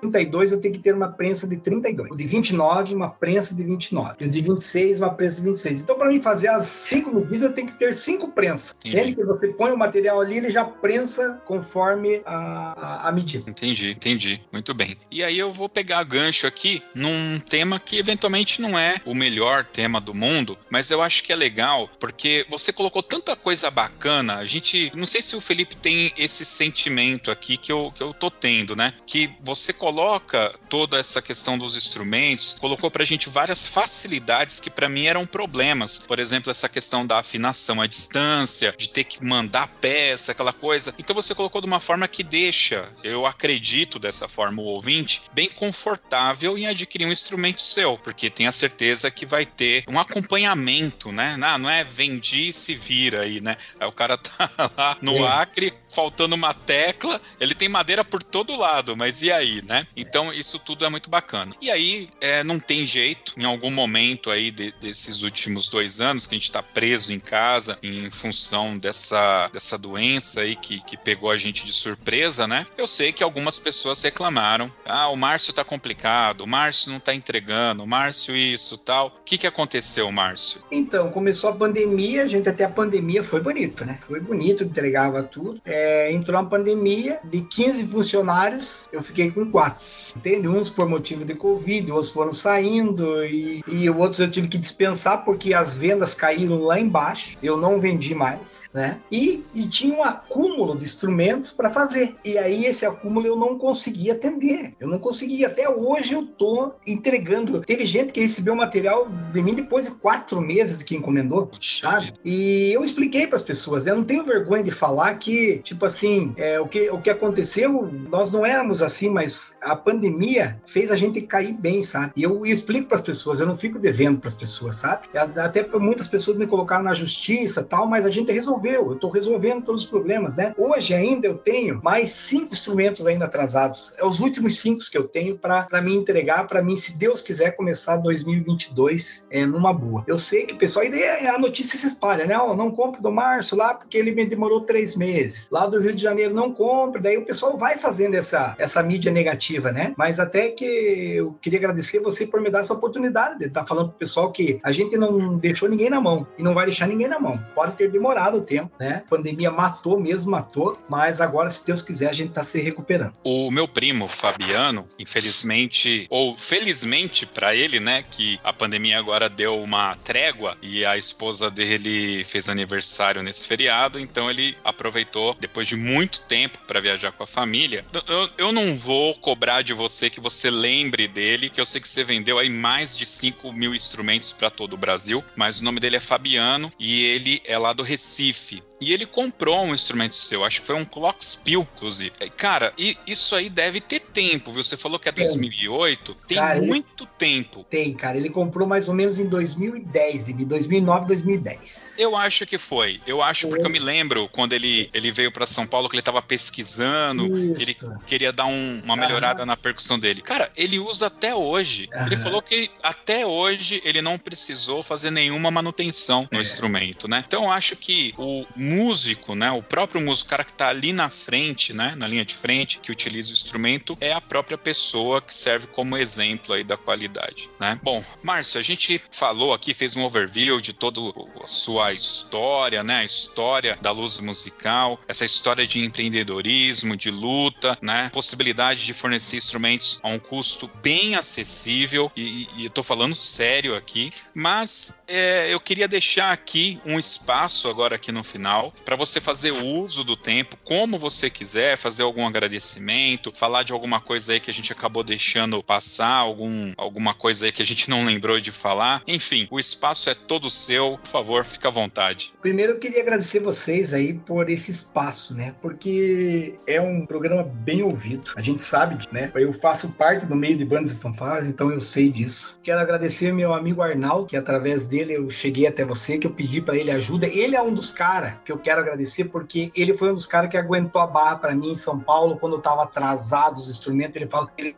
32, eu tenho que ter uma prensa de 32. O de 29, uma prensa de 29. E o de 26, uma prensa de 26. Então, para mim fazer as cinco medidas, eu tenho que ter cinco prensas. Ele que você põe o material ali, ele já prensa conforme a, a, a, medida. Entendi, entendi. Muito bem. E aí eu vou pegar gancho aqui num tema que eventualmente não é o melhor tema do mundo, mas eu acho que é legal, porque você colocou tanta coisa bacana. A gente, não sei se o Felipe tem esse sentimento aqui que eu, que eu tô tendo, né? Que você coloca toda essa questão dos instrumentos, colocou pra gente várias facilidades que para mim eram problemas. Por exemplo, essa questão da afinação à distância, de ter que mandar peça, aquela coisa. Então você colocou de uma forma que deixa, eu acredito dessa forma, o ouvinte bem confortável em adquirir um instrumento seu, porque tem a certeza que vai ter um acompanhamento, né? Não, não é vendi e se vira aí, né? Aí o cara tá lá no Acre, faltando uma tecla, ele tem madeira por todo lado, mas e aí, né? Então isso tudo é muito bacana. E aí é, não tem jeito, em algum momento aí de, desses últimos dois anos que a gente tá preso em casa em função dessa, dessa doença aí que, que pegou a gente de surpresa, né? Eu sei que algumas pessoas reclamaram: ah, o Márcio tá complicado, o Márcio não tá entregando, o Márcio isso tal. O que que aconteceu, Márcio? Então, começou a pandemia, a gente até a pandemia foi bonito, né? Foi bonito, entregava tudo. É, entrou a pandemia, de 15 funcionários, eu fiquei com quatro. Entende? Uns por motivo de Covid, outros foram saindo e, e outros eu tive que dispensar porque as vendas caíram lá embaixo. Eu não vendi mais, né? E, e tinha um acúmulo de instrumentos para fazer. E aí esse acúmulo eu não conseguia atender. Eu não conseguia. Até hoje eu tô entregando. Teve gente que recebeu material de mim depois de quatro meses que encomendou, sabe? E eu expliquei para as pessoas, né? Eu não tenho vergonha de falar que, tipo assim, é, o, que, o que aconteceu, nós não éramos assim, mas a pandemia fez a gente cair bem, sabe? E eu, eu explico para as pessoas, eu não fico devendo para as pessoas, sabe? Até muitas pessoas me colocaram na justiça tal, mas a gente resolveu. Eu estou resolvendo todos os problemas, né? Hoje ainda eu tenho mais cinco instrumentos ainda atrasados. É os últimos cinco que eu tenho para me entregar, para mim, se Deus quiser, começar 2022 é, numa boa. Eu sei que, pessoal, e a notícia se espalha, né? Não compre do Março lá porque ele me demorou três meses. Lá do Rio de Janeiro não compre, daí o pessoal vai fazendo essa, essa mídia negativa, né? Mas até que eu queria agradecer você por me dar essa oportunidade de estar tá falando pro pessoal que a gente não deixou ninguém na mão e não vai deixar ninguém na mão. Pode ter demorado o tempo, né? A pandemia matou mesmo, matou, mas agora, se Deus quiser, a gente tá se recuperando. O meu primo, Fabiano, infelizmente, ou felizmente para ele, né, que a pandemia agora deu uma trégua e a esposa dele fez aniversário nesse feriado, então ele aproveitou depois de muito tempo para viajar com a família. Eu, eu não vou cobrar de você que você lembre dele, que eu sei que você vendeu aí mais de 5 mil instrumentos para todo o Brasil, mas o nome dele é Fabiano e ele é lá do Recife. E ele comprou um instrumento seu, acho que foi um Clockspiel, inclusive. Cara, e isso aí deve ter tempo, viu? Você falou que é 2008, tem cara, muito ele... tempo. Tem, cara. Ele comprou mais ou menos em 2010, de 2009, 2010. Eu acho que foi. Eu acho porque eu me lembro quando ele, ele veio para São Paulo que ele tava pesquisando, ele queria dar um, uma melhorada Aham. na percussão dele. Cara, ele usa até hoje. Aham. Ele falou que até hoje ele não precisou fazer nenhuma manutenção no é. instrumento, né? Então eu acho que o músico, né, o próprio músico, o cara que está ali na frente, né, na linha de frente, que utiliza o instrumento, é a própria pessoa que serve como exemplo aí da qualidade, né? Bom, Márcio, a gente falou aqui, fez um overview de toda a sua história, né, a história da luz musical, essa história de empreendedorismo, de luta, né, possibilidade de fornecer instrumentos a um custo bem acessível e, e eu tô falando sério aqui, mas é, eu queria deixar aqui um espaço agora aqui no final final, para você fazer uso do tempo como você quiser, fazer algum agradecimento, falar de alguma coisa aí que a gente acabou deixando passar, algum, alguma coisa aí que a gente não lembrou de falar. Enfim, o espaço é todo seu, por favor, fica à vontade. Primeiro eu queria agradecer vocês aí por esse espaço, né? Porque é um programa bem ouvido. A gente sabe, né? Eu faço parte do meio de bandas e fanfarras, então eu sei disso. Quero agradecer meu amigo Arnaldo, que através dele eu cheguei até você, que eu pedi para ele ajuda. Ele é um dos caras que eu quero agradecer porque ele foi um dos caras que aguentou a barra para mim em São Paulo quando eu tava atrasado os instrumentos. Ele fala, ele,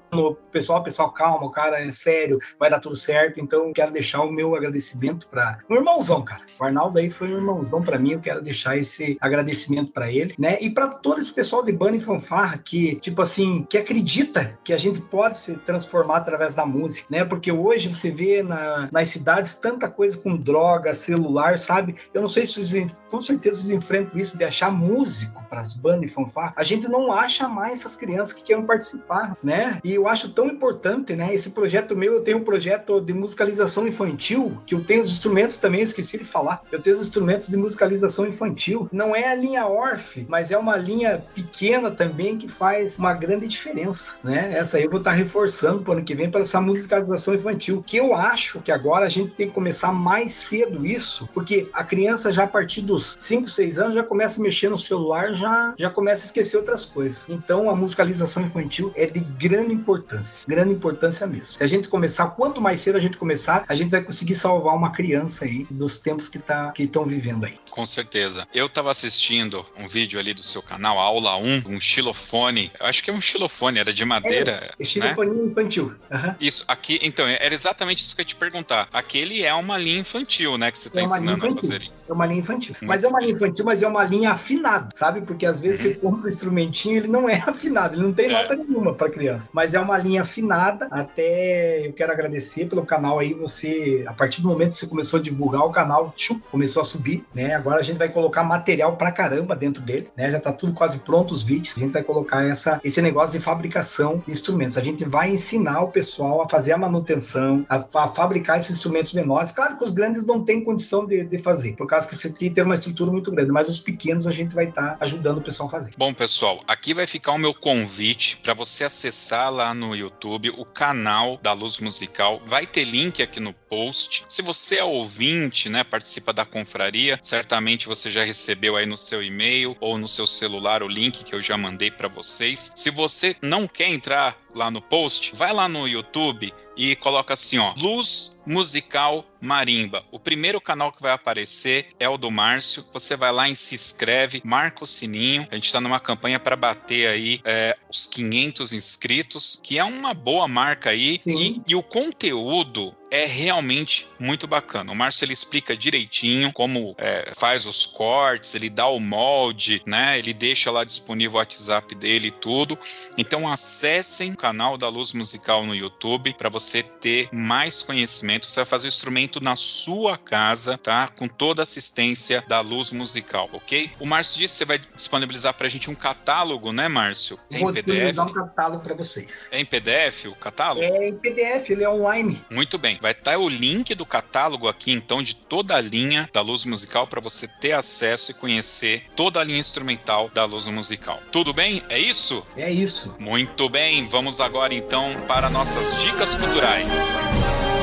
pessoal, pessoal, calma, o cara é sério, vai dar tudo certo. Então, quero deixar o meu agradecimento para um irmãozão, cara. O Arnaldo aí foi um irmãozão para mim. Eu quero deixar esse agradecimento para ele, né? E para todo esse pessoal de banda e fanfarra que, tipo assim, que acredita que a gente pode se transformar através da música, né? Porque hoje você vê na, nas cidades tanta coisa com droga, celular, sabe? Eu não sei se vocês, com certeza vezes enfrento isso de achar músico para as bandas e fanfarra, a gente não acha mais essas crianças que querem participar, né? E eu acho tão importante, né? Esse projeto meu, eu tenho um projeto de musicalização infantil, que eu tenho os instrumentos também, eu esqueci de falar. Eu tenho os instrumentos de musicalização infantil. Não é a linha Orff, mas é uma linha pequena também que faz uma grande diferença, né? Essa aí eu vou estar reforçando para o ano que vem para essa musicalização infantil, que eu acho que agora a gente tem que começar mais cedo isso, porque a criança já a partir dos 5 5, 6 anos já começa a mexer no celular, já, já começa a esquecer outras coisas. Então a musicalização infantil é de grande importância, grande importância mesmo. Se a gente começar, quanto mais cedo a gente começar, a gente vai conseguir salvar uma criança aí dos tempos que tá, que estão vivendo aí. Com certeza. Eu estava assistindo um vídeo ali do seu canal, aula 1, um xilofone. Eu acho que é um xilofone, era de madeira. É, é xilofone né? infantil. Uhum. Isso, aqui, então, era exatamente isso que eu ia te perguntar. Aquele é uma linha infantil, né? Que você está é ensinando a fazer. É uma linha infantil. Mas é uma linha infantil, mas é uma linha afinada, sabe? Porque às vezes você compra um instrumentinho, ele não é afinado, ele não tem é. nota nenhuma para criança. Mas é uma linha afinada. Até eu quero agradecer pelo canal aí. Você, a partir do momento que você começou a divulgar o canal, tchum, começou a subir, né? Agora a gente vai colocar material pra caramba dentro dele, né? Já tá tudo quase pronto os vídeos. A gente vai colocar essa, esse negócio de fabricação de instrumentos. A gente vai ensinar o pessoal a fazer a manutenção, a, a fabricar esses instrumentos menores. Claro que os grandes não têm condição de, de fazer, por causa que você tem que ter uma estrutura muito grande, mas os pequenos a gente vai estar tá ajudando o pessoal a fazer. Bom, pessoal, aqui vai ficar o meu convite para você acessar lá no YouTube o canal da Luz Musical. Vai ter link aqui no post. Se você é ouvinte, né, participa da confraria, certamente você já recebeu aí no seu e-mail ou no seu celular o link que eu já mandei para vocês. Se você não quer entrar lá no post, vai lá no YouTube e coloca assim, ó, Luz Musical Marimba. O primeiro canal que vai aparecer é o do Márcio. Você vai lá e se inscreve, marca o sininho. A gente está numa campanha para bater aí é, os 500 inscritos, que é uma boa marca aí. E, e, o conteúdo é realmente muito bacana. O Márcio ele explica direitinho como é, faz os cortes, ele dá o molde, né? Ele deixa lá disponível o WhatsApp dele e tudo. Então acessem o canal da Luz Musical no YouTube para você ter mais conhecimento. Você vai fazer o instrumento na sua casa, tá? Com toda a assistência da Luz Musical, ok? O Márcio disse que você vai disponibilizar para a gente um catálogo, né, Márcio? É Vou disponibilizar um catálogo para vocês. É em PDF o catálogo? É em PDF, ele é online. Muito bem. Vai estar o link do catálogo aqui, então, de toda a linha da Luz Musical para você ter acesso e conhecer toda a linha instrumental da Luz Musical. Tudo bem? É isso? É isso. Muito bem. Vamos agora então para nossas dicas culturais. A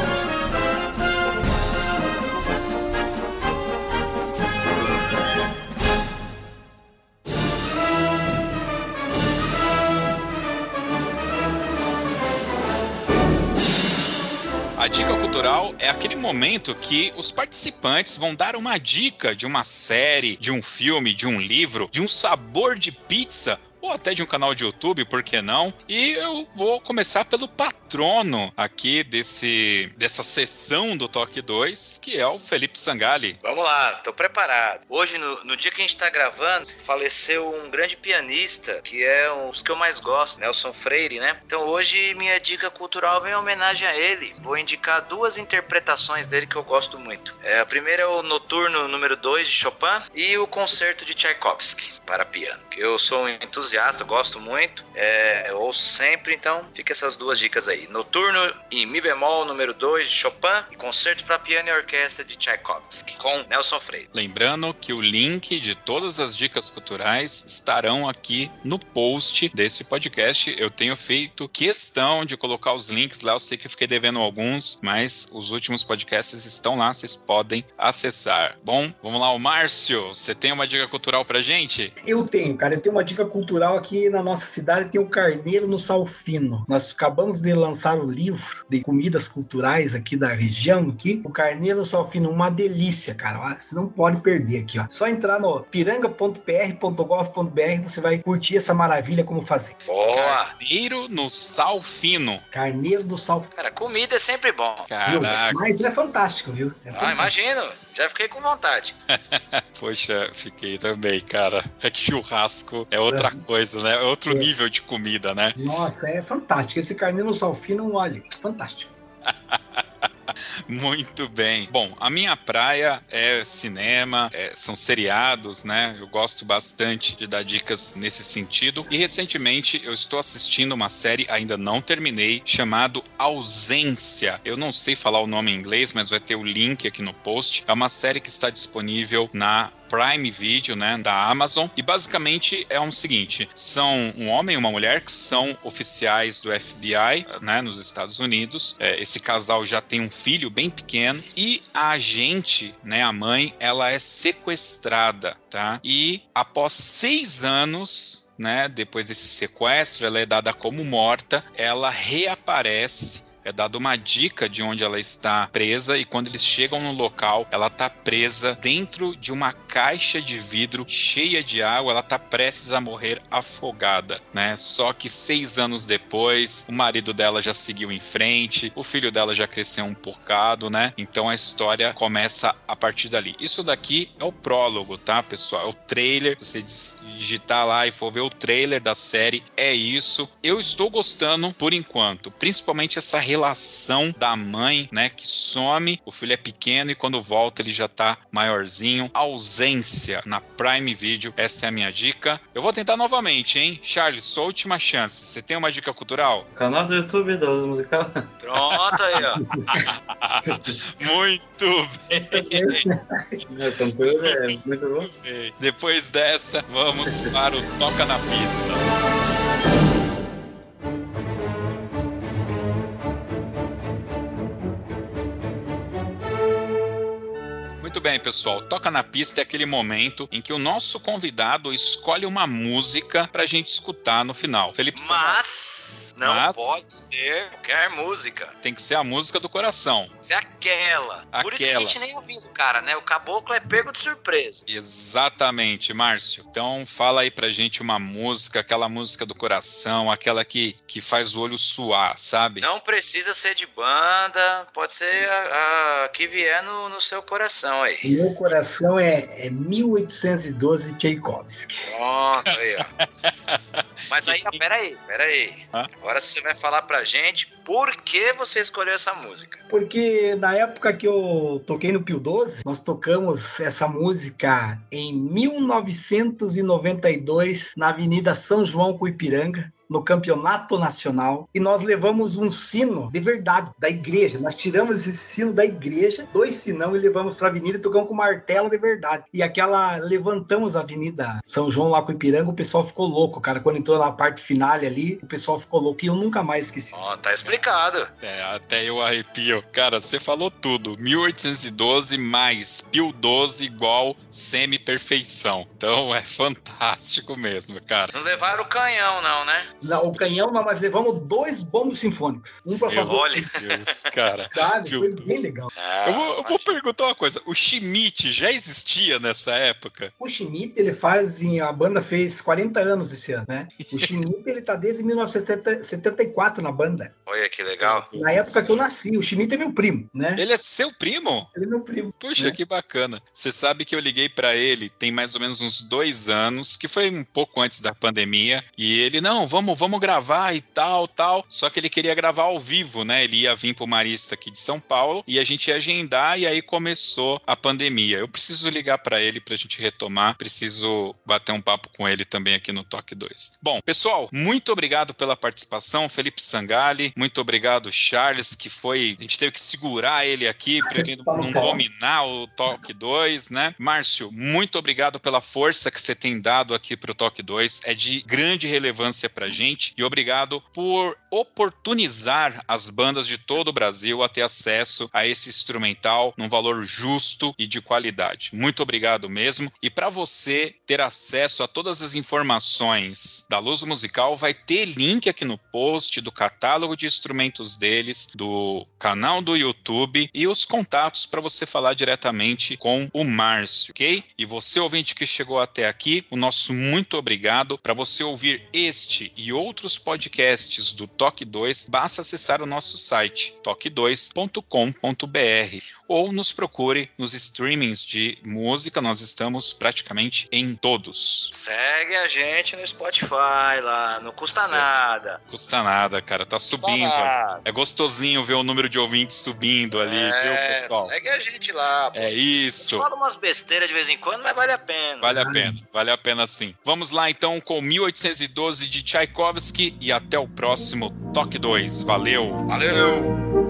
dica cultural é aquele momento que os participantes vão dar uma dica de uma série, de um filme, de um livro, de um sabor de pizza ou até de um canal de YouTube, por que não? E eu vou começar pelo patrono aqui desse dessa sessão do Toque 2, que é o Felipe Sangali. Vamos lá, tô preparado. Hoje, no, no dia que a gente tá gravando, faleceu um grande pianista, que é um dos que eu mais gosto, Nelson Freire, né? Então hoje minha dica cultural vem em homenagem a ele. Vou indicar duas interpretações dele que eu gosto muito. É, a primeira é o Noturno número 2 de Chopin e o Concerto de Tchaikovsky para piano, que eu sou um entusiasta entusiasta, gosto muito, é, eu ouço sempre, então fica essas duas dicas aí. Noturno em Mi bemol número 2 de Chopin e concerto para piano e orquestra de Tchaikovsky com Nelson Freire. Lembrando que o link de todas as dicas culturais estarão aqui no post desse podcast. Eu tenho feito questão de colocar os links lá, eu sei que eu fiquei devendo alguns, mas os últimos podcasts estão lá, vocês podem acessar. Bom, vamos lá, o Márcio, você tem uma dica cultural pra gente? Eu tenho, cara, eu tenho uma dica cultural cultural aqui na nossa cidade tem o Carneiro no Salfino. Nós acabamos de lançar o livro de comidas culturais aqui da região aqui. O Carneiro no Salfino, uma delícia, cara. Você não pode perder aqui, ó. Só entrar no piranga.pr.gov.br você vai curtir essa maravilha como fazer. Boa! Carneiro no Salfino. Carneiro do Salfino. Cara, comida é sempre bom. Caraca. Mas é fantástico, viu? É fantástico. Ah, imagino. Já fiquei com vontade. Poxa, fiquei também, cara. É que churrasco é outra é. coisa, né? É outro é. nível de comida, né? Nossa, é fantástico. Esse carneiro salfino, olha, fantástico. Muito bem. Bom, a minha praia é cinema, é, são seriados, né? Eu gosto bastante de dar dicas nesse sentido. E recentemente eu estou assistindo uma série, ainda não terminei, chamado Ausência. Eu não sei falar o nome em inglês, mas vai ter o link aqui no post. É uma série que está disponível na Prime Video, né, da Amazon. E basicamente é o um seguinte: são um homem e uma mulher que são oficiais do FBI, né, nos Estados Unidos. É, esse casal já tem um filho bem pequeno e a agente, né, a mãe, ela é sequestrada, tá? E após seis anos né, depois desse sequestro, ela é dada como morta, ela reaparece é dada uma dica de onde ela está presa e quando eles chegam no local, ela está presa dentro de uma caixa de vidro cheia de água, ela está prestes a morrer afogada, né? Só que seis anos depois, o marido dela já seguiu em frente, o filho dela já cresceu um bocado, né? Então a história começa a partir dali. Isso daqui é o prólogo, tá, pessoal? É o trailer. Você digitar lá e for ver o trailer da série, é isso. Eu estou gostando por enquanto, principalmente essa relação da mãe, né, que some, o filho é pequeno e quando volta ele já tá maiorzinho. Ausência na Prime Video, essa é a minha dica. Eu vou tentar novamente, hein? Charles, sua última chance. Você tem uma dica cultural? Canal do YouTube da Luz Musical. Pronto aí, ó. Muito bem. Meu conteúdo é muito bom. Depois dessa, vamos para o Toca na Pista. Muito bem, pessoal. Toca na pista é aquele momento em que o nosso convidado escolhe uma música pra gente escutar no final. Felipe Mas não Mas- pode ser qualquer música. tem que ser a música do coração. Ser aquela. Por isso que a Aquela. gente nem avisa o cara, né? O caboclo é pego de surpresa. Exatamente, Márcio. Então fala aí pra gente uma música, aquela música do coração, aquela que, que faz o olho suar, sabe? Não precisa ser de banda, pode ser a, a que vier no, no seu coração aí. Meu coração é, é 1812 Tchaikovsky. Pronto, aí, ó. Mas aí, peraí, peraí. Hã? Agora você vai falar pra gente por que você escolheu essa música. Porque na época que eu toquei no Pio 12, nós tocamos essa música em 1992 na Avenida São João com Ipiranga, no Campeonato Nacional, e nós levamos um sino de verdade da igreja. Nós tiramos esse sino da igreja, dois sinão e levamos para a avenida e tocamos com martelo de verdade. E aquela levantamos a Avenida São João lá com Ipiranga, o pessoal ficou louco, cara, quando entrou na parte final ali, o pessoal ficou louco e eu nunca mais esqueci. Ó, tá explicado. É, até eu arrepio. Cara, você falou tudo. 1812 mais Pio 12 igual semi-perfeição. Então é fantástico mesmo, cara. Não levaram o canhão, não, né? Não, o canhão não, mas levamos dois bombos sinfônicos. Um para Eu- favor, Olha. Meu Deus, cara. sabe? Foi 12. bem legal. Ah, Eu vou, eu vou perguntar uma coisa. O Schmidt já existia nessa época? O Schmidt, ele faz, em- a banda fez 40 anos esse ano, né? O Schmidt, ele tá desde 1974 na banda. Olha que legal. Na época que eu nasci, o Schmidt é meu primo, né? Ele é seu primo? Ele é meu primo. Puxa, É. que bacana. Você sabe que eu liguei pra ele tem mais ou menos uns dois anos, que foi um pouco antes da pandemia, e ele, não, vamos, vamos gravar e tal, tal. Só que ele queria gravar ao vivo, né? Ele ia vir pro Marista aqui de São Paulo e a gente ia agendar, e aí começou a pandemia. Eu preciso ligar pra ele pra gente retomar, preciso bater um papo com ele também aqui no Toque 2. Bom, pessoal, muito obrigado pela participação, Felipe Sangali, muito obrigado, Charles, que foi. A gente teve que segurar ele aqui pra ele não dominar o Toque 2, né? Márcio, muito obrigado pela força que você tem dado aqui pro Toque 2. É de grande relevância pra gente. E obrigado por oportunizar as bandas de todo o Brasil a ter acesso a esse instrumental num valor justo e de qualidade. Muito obrigado mesmo. E para você ter acesso a todas as informações da Luz Musical, vai ter link aqui no post do catálogo de instrumentos deles, do canal do YouTube e os contatos para você falar diretamente com o Márcio, ok? E você, ouvinte que chegou até aqui, o nosso muito obrigado. Para você ouvir este e outros podcasts do Toque 2, basta acessar o nosso site toque2.com.br ou nos procure nos streamings de música, nós estamos praticamente em todos. Segue a gente no Spotify lá, não custa Certo. nada. Custa nada, cara, tá subindo. Nada. É gostosinho ver o número de ouvintes subindo ali, viu, É, pessoal? Segue a gente lá. pô. É isso. fala umas besteiras de vez em quando, mas vale a pena. Vale a pena, vale a pena sim. Vamos lá então com 1812 de Tchaikovsky e até o próximo Toque 2. Valeu! Valeu!